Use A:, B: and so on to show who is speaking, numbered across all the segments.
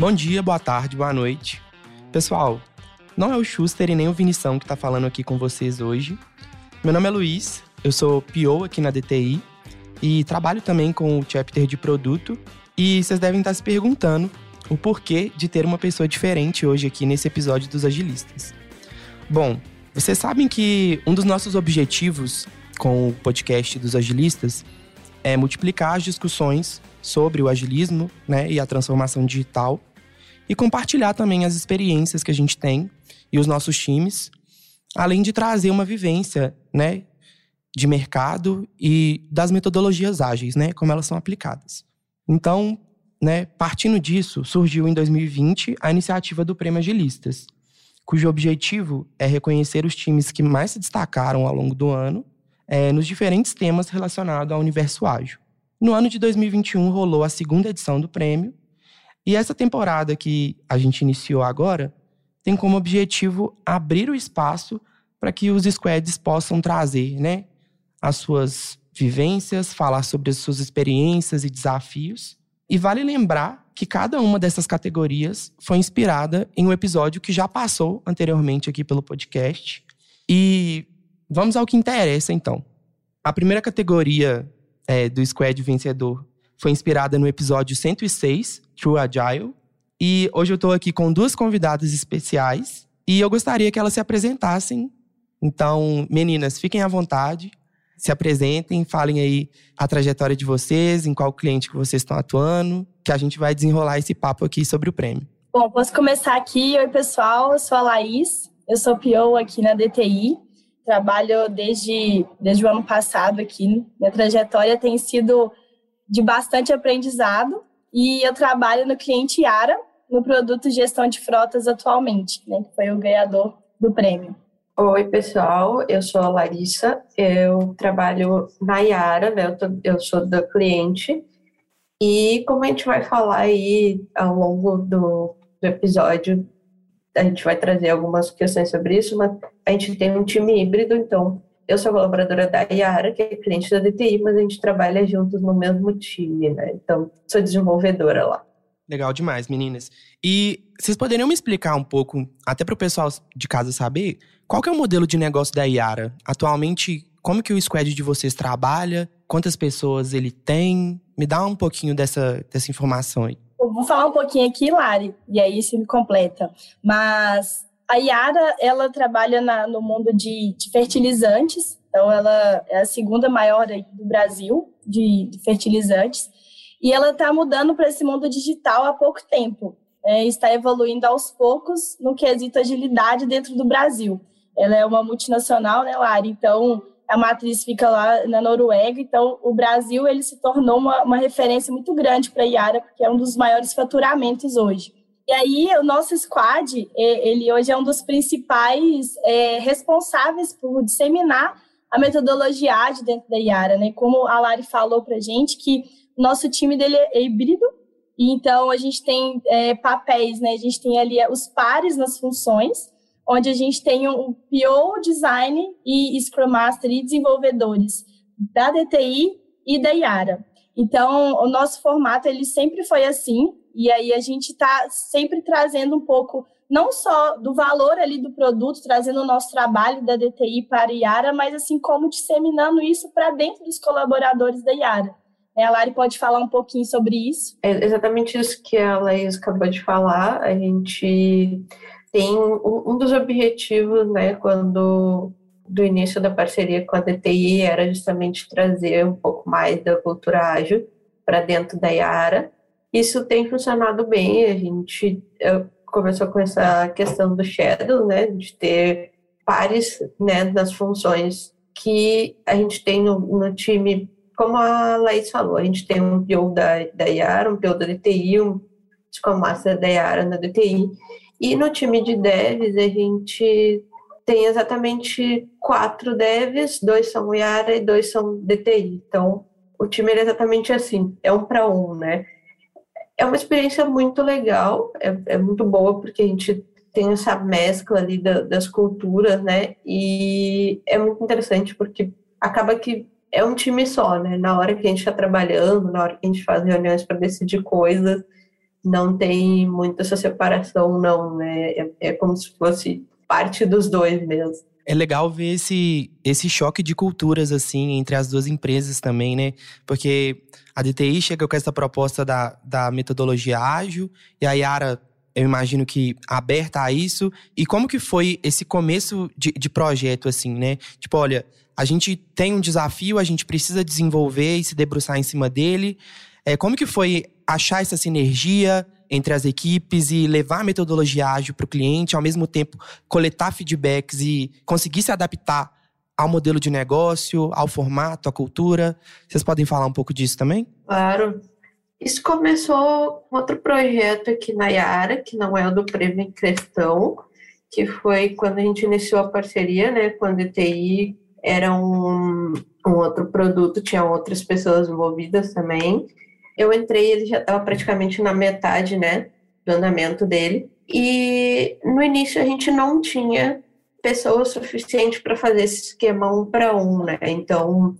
A: Bom dia, boa tarde, boa noite. Pessoal, não é o Schuster e nem o Vinição que está falando aqui com vocês hoje. Meu nome é Luiz, eu sou PO aqui na DTI e trabalho também com o chapter de produto. E vocês devem estar se perguntando o porquê de ter uma pessoa diferente hoje aqui nesse episódio dos agilistas. Bom, vocês sabem que um dos nossos objetivos com o podcast dos agilistas é multiplicar as discussões sobre o agilismo né, e a transformação digital e compartilhar também as experiências que a gente tem e os nossos times, além de trazer uma vivência né, de mercado e das metodologias ágeis, né, como elas são aplicadas. Então, né, partindo disso, surgiu em 2020 a iniciativa do Prêmio Agilistas, cujo objetivo é reconhecer os times que mais se destacaram ao longo do ano é, nos diferentes temas relacionados ao universo ágil. No ano de 2021 rolou a segunda edição do prêmio, e essa temporada que a gente iniciou agora tem como objetivo abrir o espaço para que os squads possam trazer né, as suas vivências, falar sobre as suas experiências e desafios. E vale lembrar que cada uma dessas categorias foi inspirada em um episódio que já passou anteriormente aqui pelo podcast. E vamos ao que interessa, então. A primeira categoria é, do Squad vencedor foi inspirada no episódio 106, True Agile. E hoje eu estou aqui com duas convidadas especiais e eu gostaria que elas se apresentassem. Então, meninas, fiquem à vontade se apresentem, falem aí a trajetória de vocês, em qual cliente que vocês estão atuando, que a gente vai desenrolar esse papo aqui sobre o prêmio.
B: Bom, posso começar aqui. Oi, pessoal, eu sou a Laís, eu sou PO aqui na DTI, trabalho desde, desde o ano passado aqui. Minha trajetória tem sido de bastante aprendizado e eu trabalho no cliente Yara, no produto Gestão de Frotas atualmente, né, que foi o ganhador do prêmio.
C: Oi, pessoal, eu sou a Larissa, eu trabalho na Yara, né? eu, tô, eu sou da cliente, e como a gente vai falar aí ao longo do, do episódio, a gente vai trazer algumas questões sobre isso, mas a gente tem um time híbrido, então eu sou colaboradora da Yara, que é cliente da DTI, mas a gente trabalha juntos no mesmo time, né? Então, sou desenvolvedora lá.
A: Legal demais, meninas. E vocês poderiam me explicar um pouco, até para o pessoal de casa saber, qual que é o modelo de negócio da Iara? Atualmente, como que o squad de vocês trabalha? Quantas pessoas ele tem? Me dá um pouquinho dessa, dessa informação aí.
B: Eu vou falar um pouquinho aqui, Lari, e aí você me completa. Mas a Iara, ela trabalha na, no mundo de, de, fertilizantes, então ela é a segunda maior do Brasil de, de fertilizantes, e ela está mudando para esse mundo digital há pouco tempo. É, está evoluindo aos poucos no quesito agilidade dentro do Brasil. Ela é uma multinacional, né, Lara? Então, a matriz fica lá na Noruega, então o Brasil ele se tornou uma, uma referência muito grande para a Iara, porque é um dos maiores faturamentos hoje. E aí, o nosso squad, ele hoje é um dos principais é, responsáveis por disseminar a metodologia ágil dentro da Iara, né? Como a Lari falou para gente, que nosso time dele é híbrido, e então a gente tem é, papéis, né? A gente tem ali os pares nas funções, onde a gente tem o PO Design e Scrum Master e desenvolvedores da DTI e da Iara. Então, o nosso formato ele sempre foi assim, e aí a gente está sempre trazendo um pouco, não só do valor ali do produto, trazendo o nosso trabalho da DTI para a Iara, mas assim como disseminando isso para dentro dos colaboradores da Iara. É, a Lari pode falar um pouquinho sobre isso?
C: É exatamente isso que a Laís acabou de falar. A gente tem um, um dos objetivos, né, quando do início da parceria com a DTI era justamente trazer um pouco mais da cultura ágil para dentro da Yara. Isso tem funcionado bem, a gente começou com essa questão do shadow, né, de ter pares, né, das funções que a gente tem no, no time, como a Laís falou, a gente tem um PO da, da Yara, um PO da DTI, um Scrum Master da Yara na DTI, e no time de devs, a gente tem exatamente quatro devs, dois são Yara e dois são DTI. Então, o time é exatamente assim, é um para um, né? É uma experiência muito legal, é, é, muito boa, porque a gente tem essa mescla ali da, das culturas, né? E é muito interessante, porque acaba que é um time só, né? Na hora que a gente está trabalhando, na hora que a gente faz reuniões para decidir coisas, não tem muito essa separação, não, né? É, é como se fosse parte dos dois mesmo.
A: É legal ver esse, esse choque de culturas, assim, entre as duas empresas também, né? Porque a DTI chega com essa proposta da, da metodologia ágil, e a Yara, eu imagino que aberta a isso. E como que foi esse começo de, de projeto, assim, né? Tipo, olha, a gente tem um desafio, a gente precisa desenvolver e se debruçar em cima dele. É, como que foi achar essa sinergia entre as equipes e levar a metodologia ágil para o cliente, ao mesmo tempo coletar feedbacks e conseguir se adaptar ao modelo de negócio, ao formato, à cultura. Vocês podem falar um pouco disso também?
C: Claro. Isso começou com outro projeto aqui na Yara, que não é o do Prêmio em questão, que foi quando a gente iniciou a parceria né, com a DTI, era um, um outro produto, tinha outras pessoas envolvidas também. Eu entrei, ele já estava praticamente na metade, né, do andamento dele. E no início a gente não tinha pessoas suficiente para fazer esse esquema um para um, né? Então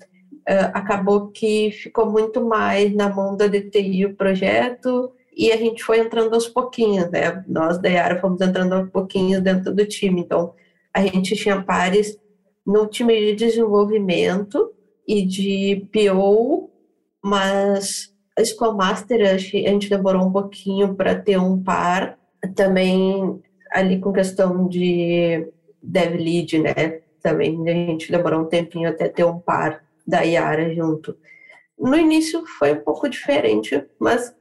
C: uh, acabou que ficou muito mais na mão da DTI o projeto e a gente foi entrando aos pouquinhos, né? Nós da Yara fomos entrando aos pouquinhos dentro do time. Então a gente tinha pares no time de desenvolvimento e de PO, mas a Scrum Master a gente demorou um pouquinho para ter um par, também ali com questão de dev lead, né? Também a gente demorou um tempinho até ter um par da Yara junto. No início foi um pouco diferente, mas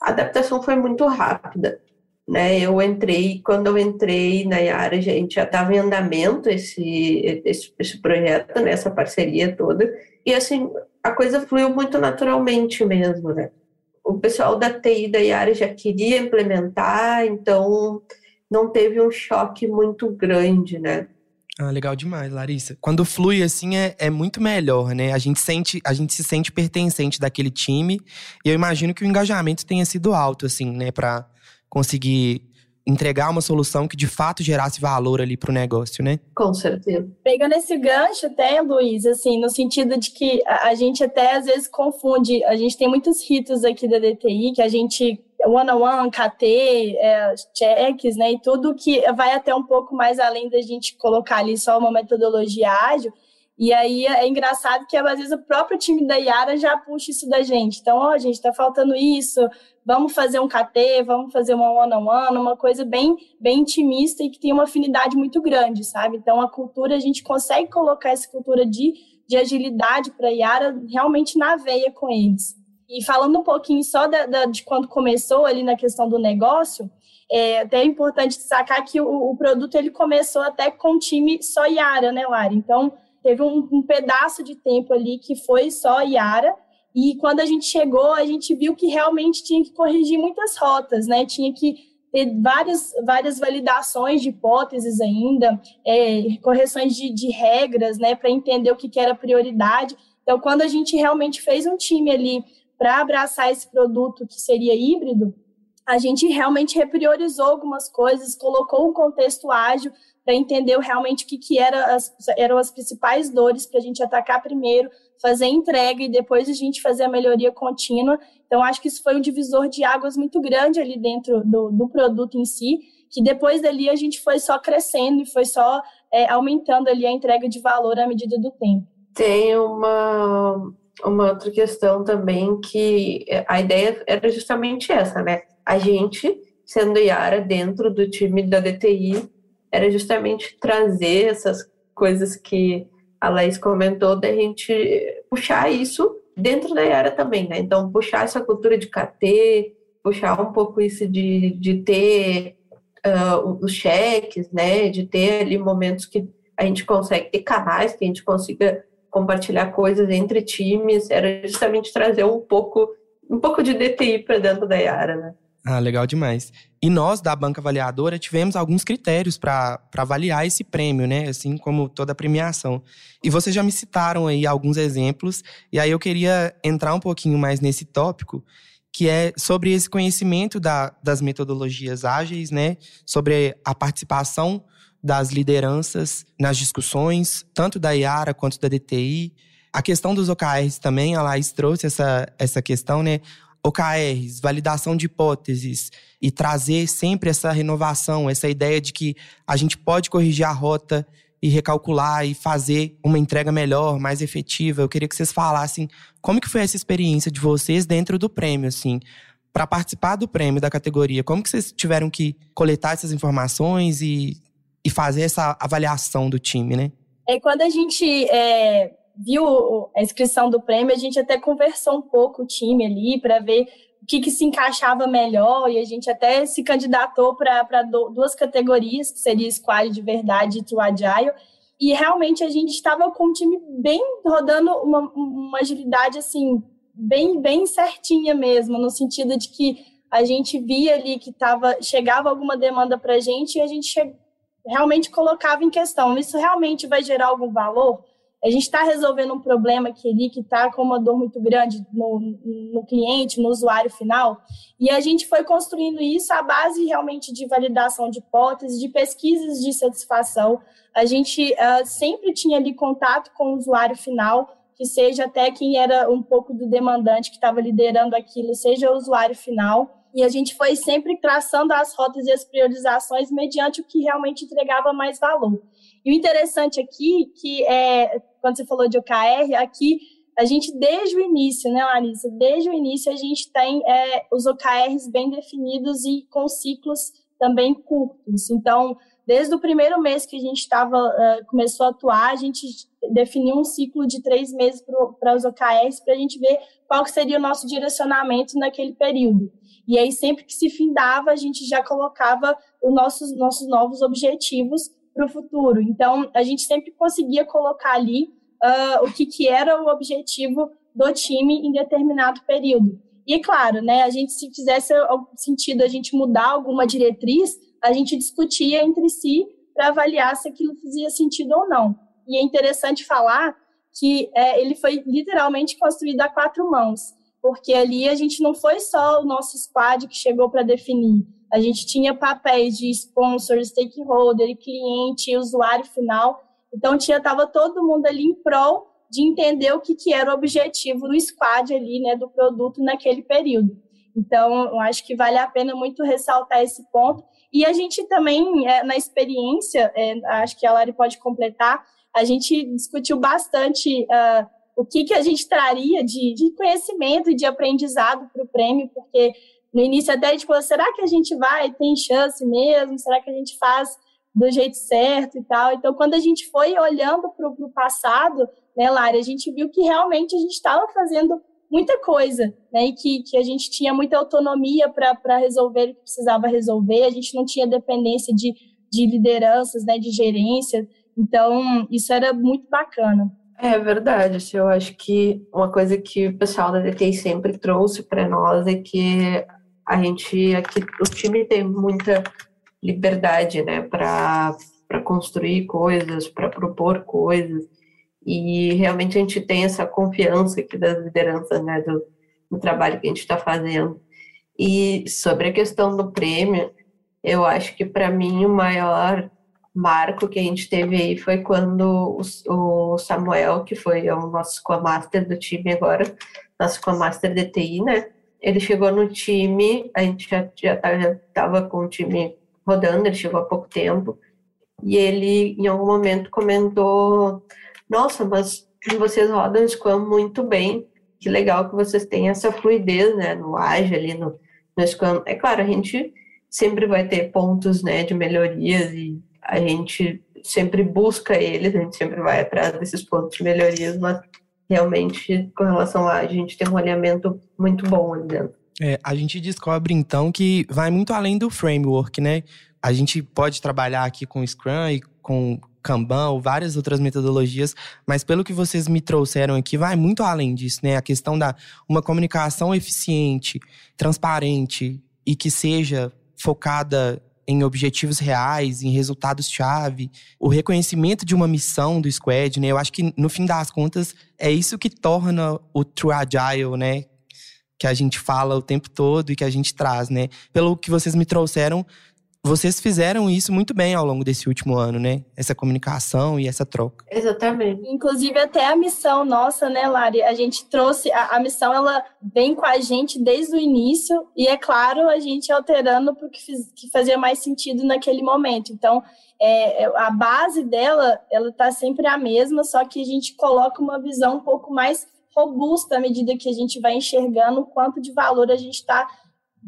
C: a adaptação foi muito rápida. Né, eu entrei, quando eu entrei na Yara, a gente já estava em andamento esse, esse, esse projeto, né, essa parceria toda, e assim, a coisa fluiu muito naturalmente mesmo, né. O pessoal da TI da Yara já queria implementar, então não teve um choque muito grande, né.
A: Ah, legal demais, Larissa. Quando flui assim é, é muito melhor, né? A gente sente, a gente se sente pertencente daquele time. E eu imagino que o engajamento tenha sido alto, assim, né? Para conseguir entregar uma solução que de fato gerasse valor ali para o negócio, né?
C: Com certeza.
B: Pegando esse gancho até, Luiz, assim, no sentido de que a, a gente até às vezes confunde, a gente tem muitos ritos aqui da DTI que a gente one-on-one, KT, é, checks, né, e tudo que vai até um pouco mais além da gente colocar ali só uma metodologia ágil, e aí é engraçado que às vezes o próprio time da Yara já puxa isso da gente. Então, ó, oh, gente, tá faltando isso, vamos fazer um KT, vamos fazer uma one-on-one, -on -one, uma coisa bem, bem intimista e que tem uma afinidade muito grande, sabe? Então, a cultura, a gente consegue colocar essa cultura de, de agilidade para a Yara realmente na veia com eles. E falando um pouquinho só da, da, de quando começou ali na questão do negócio, é até importante destacar que o, o produto ele começou até com o time só Yara, né, Lara? Então, teve um, um pedaço de tempo ali que foi só Yara, e quando a gente chegou, a gente viu que realmente tinha que corrigir muitas rotas, né? Tinha que ter várias, várias validações de hipóteses ainda, é, correções de, de, regras, né? Para entender o que, que era prioridade. Então, quando a gente realmente fez um time ali para abraçar esse produto que seria híbrido, a gente realmente repriorizou algumas coisas, colocou um contexto ágil para entender realmente o que, que era as, eram as principais dores para a gente atacar primeiro, fazer entrega e depois a gente fazer a melhoria contínua. Então, acho que isso foi um divisor de águas muito grande ali dentro do, do produto em si, que depois dali a gente foi só crescendo e foi só é, aumentando ali a entrega de valor à medida do tempo.
C: Tem uma, uma outra questão também que a ideia era justamente essa, né? A gente, sendo Yara dentro do time da DTI, era justamente trazer essas coisas que a Laís comentou, da gente puxar isso dentro da área também, né? Então, puxar essa cultura de KT, puxar um pouco isso de, de ter uh, os cheques, né? De ter ali momentos que a gente consegue ter canais que a gente consiga compartilhar coisas entre times, era justamente trazer um pouco um pouco de DTI para dentro da Yara, né?
A: Ah, legal demais. E nós, da banca avaliadora, tivemos alguns critérios para avaliar esse prêmio, né? Assim como toda a premiação. E vocês já me citaram aí alguns exemplos, e aí eu queria entrar um pouquinho mais nesse tópico, que é sobre esse conhecimento da, das metodologias ágeis, né? Sobre a participação das lideranças nas discussões, tanto da IARA quanto da DTI. A questão dos OKRs também, a Laís trouxe essa, essa questão, né? OKRs, validação de hipóteses e trazer sempre essa renovação, essa ideia de que a gente pode corrigir a rota e recalcular e fazer uma entrega melhor, mais efetiva. Eu queria que vocês falassem como que foi essa experiência de vocês dentro do prêmio, assim, para participar do prêmio da categoria. Como que vocês tiveram que coletar essas informações e, e fazer essa avaliação do time, né?
B: É, quando a gente é, viu a inscrição do prêmio, a gente até conversou um pouco o time ali para ver o que, que, se encaixava melhor e a gente até se candidatou para duas categorias, que seria Squad de Verdade e True Agile. E realmente a gente estava com um time bem rodando uma, uma agilidade assim, bem, bem certinha mesmo, no sentido de que a gente via ali que tava, chegava alguma demanda para a gente e a gente realmente colocava em questão: isso realmente vai gerar algum valor? A gente está resolvendo um problema aqui ali que está com uma dor muito grande no, no cliente, no usuário final, e a gente foi construindo isso à base realmente de validação de hipóteses, de pesquisas de satisfação. A gente uh, sempre tinha ali contato com o usuário final, que seja até quem era um pouco do demandante que estava liderando aquilo, seja o usuário final. E a gente foi sempre traçando as rotas e as priorizações mediante o que realmente entregava mais valor. E o interessante aqui, que é, quando você falou de OKR, aqui a gente, desde o início, né, Larissa? Desde o início, a gente tem é, os OKRs bem definidos e com ciclos também curtos. Então, desde o primeiro mês que a gente estava uh, começou a atuar, a gente definiu um ciclo de três meses para os OKRs para a gente ver qual seria o nosso direcionamento naquele período. E aí, sempre que se findava, a gente já colocava os nossos, nossos novos objetivos para o futuro. Então, a gente sempre conseguia colocar ali uh, o que, que era o objetivo do time em determinado período. E claro, né, a gente se fizesse sentido a gente mudar alguma diretriz, a gente discutia entre si para avaliar se aquilo fazia sentido ou não. E é interessante falar que é, ele foi literalmente construído a quatro mãos, porque ali a gente não foi só o nosso squad que chegou para definir, a gente tinha papéis de sponsor, stakeholder, cliente usuário final. Então, tinha tava todo mundo ali em prol de entender o que, que era o objetivo do squad ali, né, do produto naquele período. Então, eu acho que vale a pena muito ressaltar esse ponto. E a gente também, é, na experiência, é, acho que a Lari pode completar, a gente discutiu bastante uh, o que, que a gente traria de, de conhecimento e de aprendizado para o prêmio, porque no início até a gente falou, será que a gente vai, tem chance mesmo? Será que a gente faz do jeito certo e tal? Então, quando a gente foi olhando para o passado, né, Lara, a gente viu que realmente a gente estava fazendo muita coisa, né, e que, que a gente tinha muita autonomia para resolver o que precisava resolver, a gente não tinha dependência de, de lideranças, né, de gerência, então isso era muito bacana.
C: É verdade, eu acho que uma coisa que o pessoal da DTI sempre trouxe para nós é que a gente aqui o time tem muita liberdade, né, para construir coisas, para propor coisas e realmente a gente tem essa confiança aqui das lideranças, né, do, do trabalho que a gente está fazendo. E sobre a questão do prêmio, eu acho que para mim o maior marco que a gente teve aí foi quando o, o Samuel, que foi o nosso co-master do time agora, nosso co-master DTI, né, ele chegou no time, a gente já estava tá, com o time rodando, ele chegou há pouco tempo, e ele em algum momento comentou: Nossa, mas vocês rodam Scrum muito bem, que legal que vocês têm essa fluidez né, no Agile, ali no, no Scrum. É claro, a gente sempre vai ter pontos né, de melhorias e a gente sempre busca eles, a gente sempre vai atrás desses pontos de melhorias, mas realmente, com relação a a gente tem um alinhamento muito bom ali dentro.
A: É, a gente descobre então que vai muito além do framework, né? A gente pode trabalhar aqui com Scrum e com Kanban ou várias outras metodologias, mas pelo que vocês me trouxeram aqui, vai muito além disso, né? A questão da uma comunicação eficiente, transparente e que seja focada em objetivos reais, em resultados-chave, o reconhecimento de uma missão do squad, né? Eu acho que no fim das contas é isso que torna o True Agile, né? Que a gente fala o tempo todo e que a gente traz, né? Pelo que vocês me trouxeram, vocês fizeram isso muito bem ao longo desse último ano, né? Essa comunicação e essa troca.
C: Exatamente.
B: Inclusive até a missão nossa, né, Lari? A gente trouxe a, a missão, ela vem com a gente desde o início e é claro a gente alterando para o que, que fazia mais sentido naquele momento. Então é, é a base dela, ela está sempre a mesma, só que a gente coloca uma visão um pouco mais robusta à medida que a gente vai enxergando o quanto de valor a gente está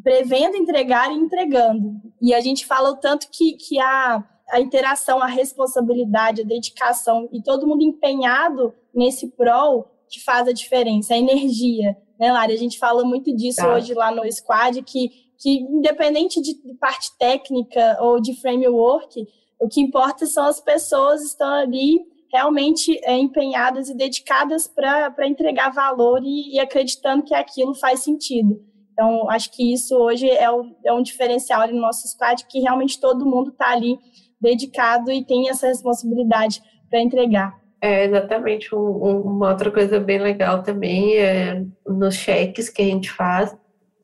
B: prevendo entregar e entregando. E a gente fala o tanto que, que a, a interação, a responsabilidade, a dedicação e todo mundo empenhado nesse prol que faz a diferença, a energia. Né, Lari? A gente fala muito disso tá. hoje lá no Squad, que, que independente de parte técnica ou de framework, o que importa são as pessoas estão ali realmente é, empenhadas e dedicadas para entregar valor e, e acreditando que aquilo faz sentido. Então, acho que isso hoje é, o, é um diferencial no nosso squad, que realmente todo mundo está ali dedicado e tem essa responsabilidade para entregar.
C: É, exatamente. Um, um, uma outra coisa bem legal também é nos cheques que a gente faz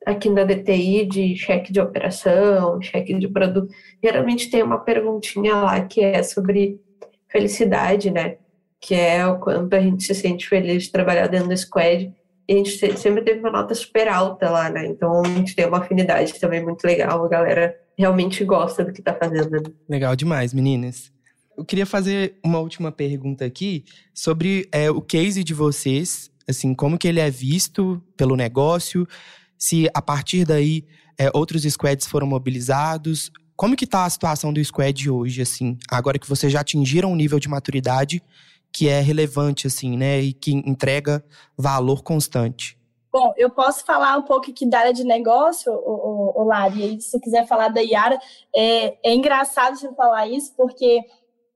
C: aqui na DTI de cheque de operação, cheque de produto. Geralmente tem uma perguntinha lá que é sobre felicidade, né? Que é o quanto a gente se sente feliz de trabalhar dentro do squad a gente sempre teve uma nota super alta lá, né? Então a gente tem uma afinidade também muito legal. A galera realmente gosta do que tá fazendo. Né?
A: Legal demais, meninas. Eu queria fazer uma última pergunta aqui sobre é, o case de vocês, assim, como que ele é visto pelo negócio, se a partir daí é, outros squads foram mobilizados. Como que tá a situação do squad hoje, assim, agora que vocês já atingiram um nível de maturidade que é relevante, assim, né? E que entrega valor constante.
B: Bom, eu posso falar um pouco aqui da área de negócio, o, o, o Lari, e se quiser falar da Iara, é, é engraçado você falar isso, porque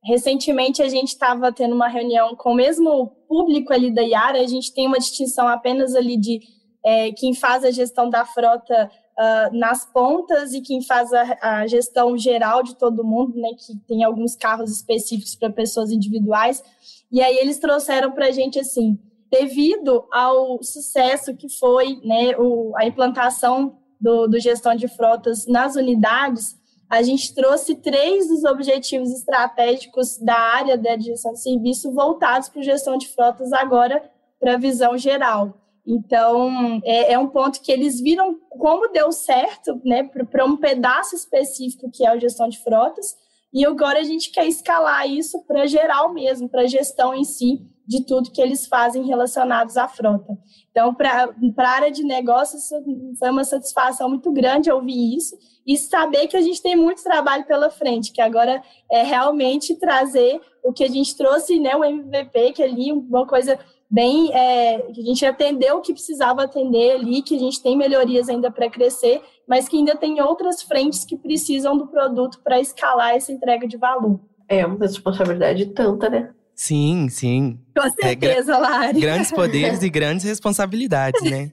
B: recentemente a gente estava tendo uma reunião com o mesmo público ali da Iara, a gente tem uma distinção apenas ali de é, quem faz a gestão da frota uh, nas pontas e quem faz a, a, gestão geral de todo mundo, né, que tem alguns carros específicos para pessoas individuais. E aí eles trouxeram para a gente assim, devido ao sucesso que foi né, o, a implantação do, do gestão de frotas nas unidades, a gente trouxe três dos objetivos estratégicos da área da gestão de serviço voltados para gestão de frotas agora para a visão geral. Então, é, é, um ponto que eles viram como deu certo né, para um pedaço específico que é a gestão de frotas, e agora a gente quer escalar isso para geral mesmo, para a gestão em si de tudo que eles fazem relacionados à frota. Então, para a área de negócios, foi uma satisfação muito grande ouvir isso e saber que a gente tem muito trabalho pela frente, que agora é realmente trazer o que a gente trouxe, né, o MVP, que é ali uma coisa bem é, que a gente atendeu o que precisava atender ali, que a gente tem melhorias ainda para crescer, mas que ainda tem outras frentes que precisam do produto para escalar essa entrega de valor.
C: É uma responsabilidade tanta, né?
A: Sim, sim.
B: Com certeza, é, Lari.
A: Grandes poderes e grandes responsabilidades, né?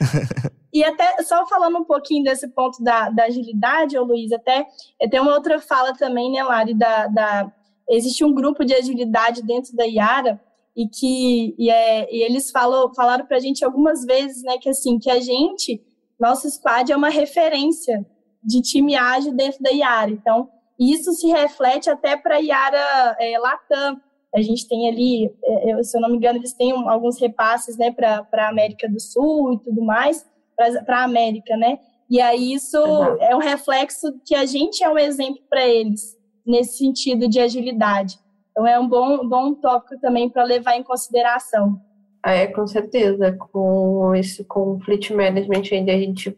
B: e até, só falando um pouquinho desse ponto da, da agilidade, ô Luiz, até tem uma outra fala também, né, Lari, da, da, existe um grupo de agilidade dentro da Iara, e que e, é, e eles falam, falaram para a gente algumas vezes, né, que assim, que a gente, nosso squad é uma referência de time ágil dentro da Iara. Então, isso se reflete até para a Iara é, Latam. A gente tem ali, é, se eu não me engano, eles têm alguns repasses, né, para a América do Sul e tudo mais, para a América, né? E aí isso uhum. é um reflexo que a gente é um exemplo para eles nesse sentido de agilidade. Então, é um bom, bom tópico também para levar em consideração.
C: Ah, é, com certeza. Com esse com Management ainda a gente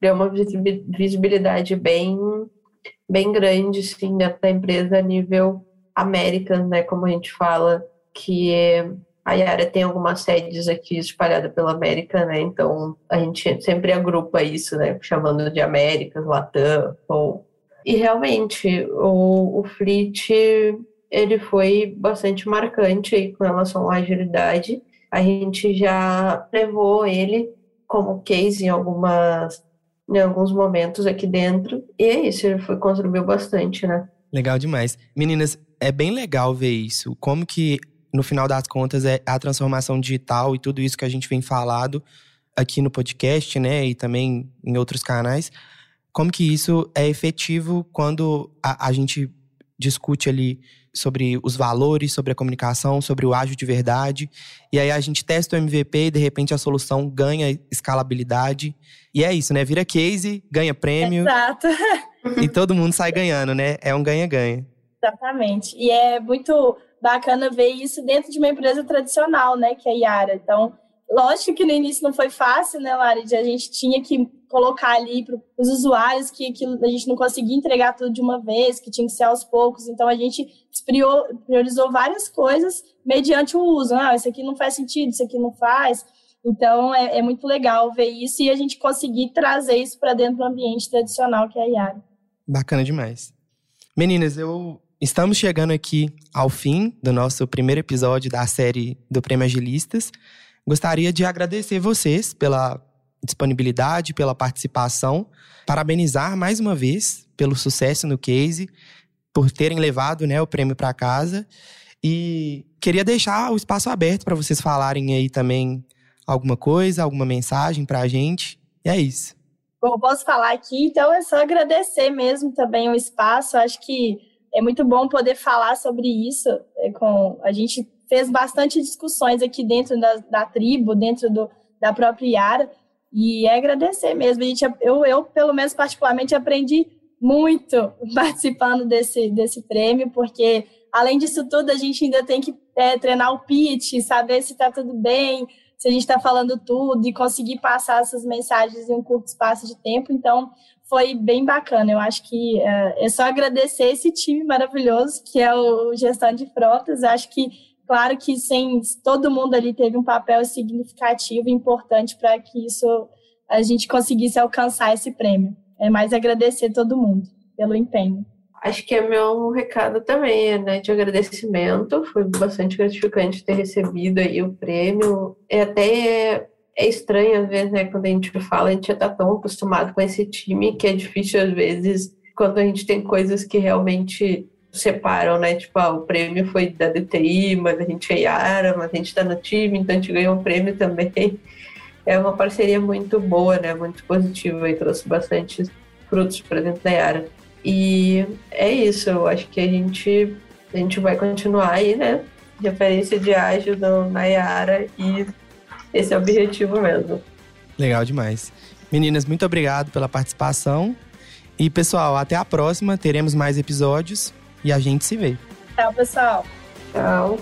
C: deu uma visibilidade bem, bem grande, sim, dentro da empresa a nível América, né, como a gente fala, que a Yara tem algumas sedes aqui espalhadas pela América, né, então a gente sempre agrupa isso, né, chamando de Américas, Latam, ou... E realmente, o, o Fleet ele foi bastante marcante com relação à agilidade. A gente já levou ele como case em algumas em alguns momentos aqui dentro. E é isso, ele foi, contribuiu bastante, né?
A: Legal demais. Meninas, é bem legal ver isso. Como que, no final das contas, é a transformação digital e tudo isso que a gente vem falado aqui no podcast, né? E também em outros canais como que isso é efetivo quando a, a gente discute ali sobre os valores, sobre a comunicação, sobre o ágil de verdade. E aí a gente testa o MVP e de repente a solução ganha escalabilidade. E é isso, né? Vira case, ganha prêmio.
B: Exato.
A: e todo mundo sai ganhando, né? É um ganha-ganha.
B: Exatamente. E é muito bacana ver isso dentro de uma empresa tradicional, né? Que é a Yara. Então, lógico que no início não foi fácil, né, Lari? A gente tinha que colocar ali para os usuários que, que a gente não conseguia entregar tudo de uma vez, que tinha que ser aos poucos. Então, a gente priorizou várias coisas mediante o uso. Ah, isso aqui não faz sentido, isso aqui não faz. Então, é, é muito legal ver isso e a gente conseguir trazer isso para dentro do ambiente tradicional que é a Yara.
A: Bacana demais. Meninas, eu estamos chegando aqui ao fim do nosso primeiro episódio da série do Prêmio Agilistas. Gostaria de agradecer vocês pela disponibilidade, pela participação, parabenizar mais uma vez pelo sucesso no case, por terem levado né, o prêmio para casa. E queria deixar o espaço aberto para vocês falarem aí também alguma coisa, alguma mensagem para a gente. E é isso.
B: Bom, posso falar aqui, então é só agradecer mesmo também o espaço. Acho que é muito bom poder falar sobre isso. É, com A gente fez bastante discussões aqui dentro da, da tribo, dentro do, da própria Yara, e é agradecer mesmo. A gente, eu, eu, pelo menos particularmente, aprendi muito participando desse, desse prêmio, porque além disso tudo, a gente ainda tem que é, treinar o pitch, saber se está tudo bem, se a gente está falando tudo e conseguir passar essas mensagens em um curto espaço de tempo. Então, foi bem bacana. Eu acho que é, é só agradecer esse time maravilhoso que é o Gestão de Frotas. Acho que, claro que sem todo mundo ali teve um papel significativo e importante para que isso a gente conseguisse alcançar esse prêmio é mais agradecer todo mundo pelo empenho.
C: Acho que é meu recado também, né, de agradecimento. Foi bastante gratificante ter recebido aí o prêmio. É até é estranho às vezes, né, quando a gente fala, a gente já está tão acostumado com esse time que é difícil às vezes quando a gente tem coisas que realmente separam, né? Tipo, ah, o prêmio foi da DTI, mas a gente é Yara, mas a gente está no time, então a gente ganhou um prêmio também é uma parceria muito boa, né? Muito positiva e trouxe bastante frutos para dentro da Yara. E é isso, eu acho que a gente, a gente vai continuar aí, né? Referência de ágil na Yara e esse é o objetivo mesmo.
A: Legal demais. Meninas, muito obrigado pela participação. E pessoal, até a próxima. Teremos mais episódios e a gente se vê.
B: Tchau, pessoal.
C: Tchau.